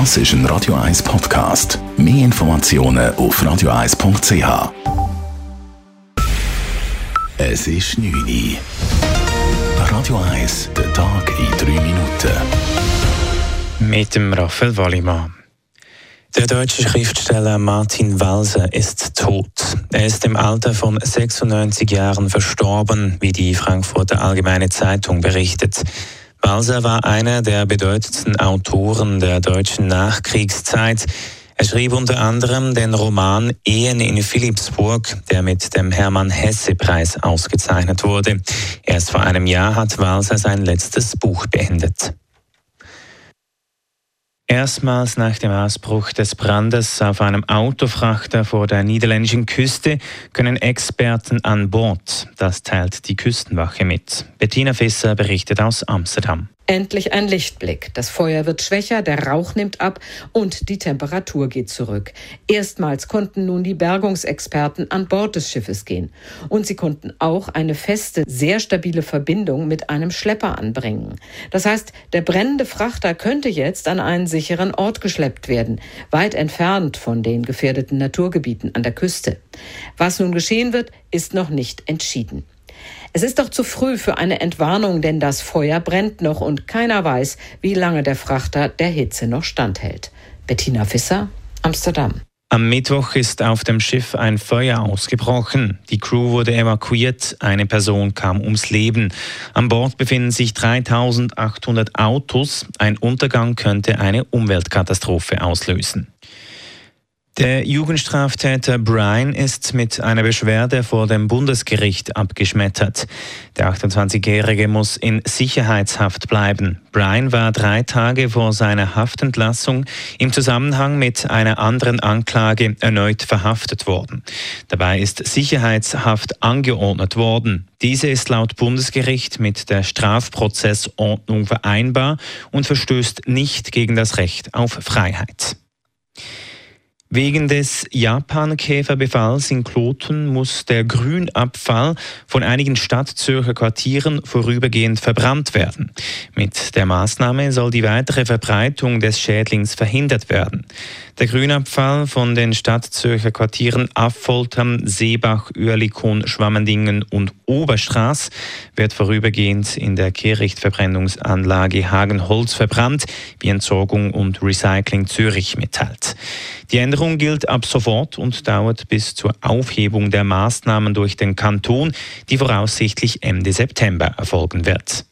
Das ist ein Radio 1 Podcast. Mehr Informationen auf radio1.ch. Es ist 9 Uhr. Radio 1, der Tag in 3 Minuten. Mit dem Raphael Wallimann. Der deutsche Schriftsteller Martin Walser ist tot. Er ist im Alter von 96 Jahren verstorben, wie die Frankfurter Allgemeine Zeitung berichtet. Walser war einer der bedeutendsten Autoren der deutschen Nachkriegszeit. Er schrieb unter anderem den Roman Ehen in Philipsburg, der mit dem Hermann-Hesse-Preis ausgezeichnet wurde. Erst vor einem Jahr hat Walser sein letztes Buch beendet. Erstmals nach dem Ausbruch des Brandes auf einem Autofrachter vor der niederländischen Küste können Experten an Bord. Das teilt die Küstenwache mit. Bettina Fisser berichtet aus Amsterdam. Endlich ein Lichtblick. Das Feuer wird schwächer, der Rauch nimmt ab und die Temperatur geht zurück. Erstmals konnten nun die Bergungsexperten an Bord des Schiffes gehen. Und sie konnten auch eine feste, sehr stabile Verbindung mit einem Schlepper anbringen. Das heißt, der brennende Frachter könnte jetzt an einen sicheren Ort geschleppt werden, weit entfernt von den gefährdeten Naturgebieten an der Küste. Was nun geschehen wird, ist noch nicht entschieden. Es ist doch zu früh für eine Entwarnung, denn das Feuer brennt noch und keiner weiß, wie lange der Frachter der Hitze noch standhält. Bettina Fisser, Amsterdam. Am Mittwoch ist auf dem Schiff ein Feuer ausgebrochen. Die Crew wurde evakuiert, eine Person kam ums Leben. An Bord befinden sich 3800 Autos. Ein Untergang könnte eine Umweltkatastrophe auslösen. Der Jugendstraftäter Brian ist mit einer Beschwerde vor dem Bundesgericht abgeschmettert. Der 28-Jährige muss in Sicherheitshaft bleiben. Brian war drei Tage vor seiner Haftentlassung im Zusammenhang mit einer anderen Anklage erneut verhaftet worden. Dabei ist Sicherheitshaft angeordnet worden. Diese ist laut Bundesgericht mit der Strafprozessordnung vereinbar und verstößt nicht gegen das Recht auf Freiheit. Wegen des Japankäferbefalls in Kloten muss der Grünabfall von einigen Stadtzürcher Quartieren vorübergehend verbrannt werden. Mit der Maßnahme soll die weitere Verbreitung des Schädlings verhindert werden. Der Grünabfall von den Stadtzürcher Quartieren Affoltern, Seebach, Oerlikon, Schwammendingen und Oberstraß wird vorübergehend in der Kehrichtverbrennungsanlage Hagenholz verbrannt, wie Entsorgung und Recycling Zürich mitteilt. Die Änderung gilt ab sofort und dauert bis zur Aufhebung der Maßnahmen durch den Kanton, die voraussichtlich Ende September erfolgen wird.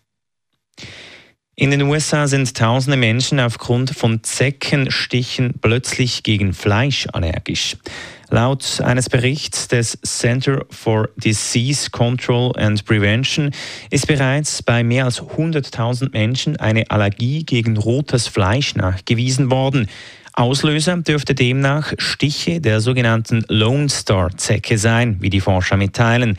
In den USA sind tausende Menschen aufgrund von Zeckenstichen plötzlich gegen Fleisch allergisch. Laut eines Berichts des Center for Disease Control and Prevention ist bereits bei mehr als 100.000 Menschen eine Allergie gegen rotes Fleisch nachgewiesen worden. Auslöser dürfte demnach Stiche der sogenannten Lone Star Zecke sein, wie die Forscher mitteilen.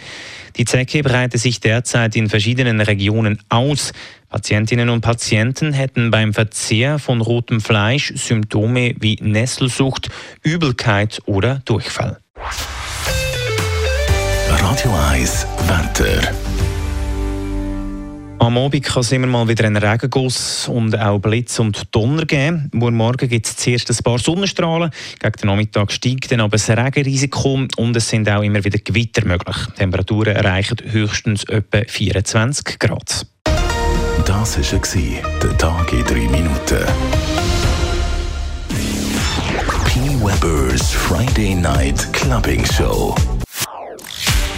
Die Zecke breitet sich derzeit in verschiedenen Regionen aus. Patientinnen und Patienten hätten beim Verzehr von rotem Fleisch Symptome wie Nesselsucht, Übelkeit oder Durchfall. Radio 1 Wetter. Am Abend kann es immer mal wieder einen Regenguss und auch Blitz und Donner geben. Morgen gibt es zuerst ein paar Sonnenstrahlen. Gegen den Nachmittag steigt dann aber das Regenrisiko und es sind auch immer wieder Gewitter möglich. Die Temperaturen erreichen höchstens etwa 24 Grad. Das war der Tag in drei Minuten. P. Weber's Friday Night Clubbing Show.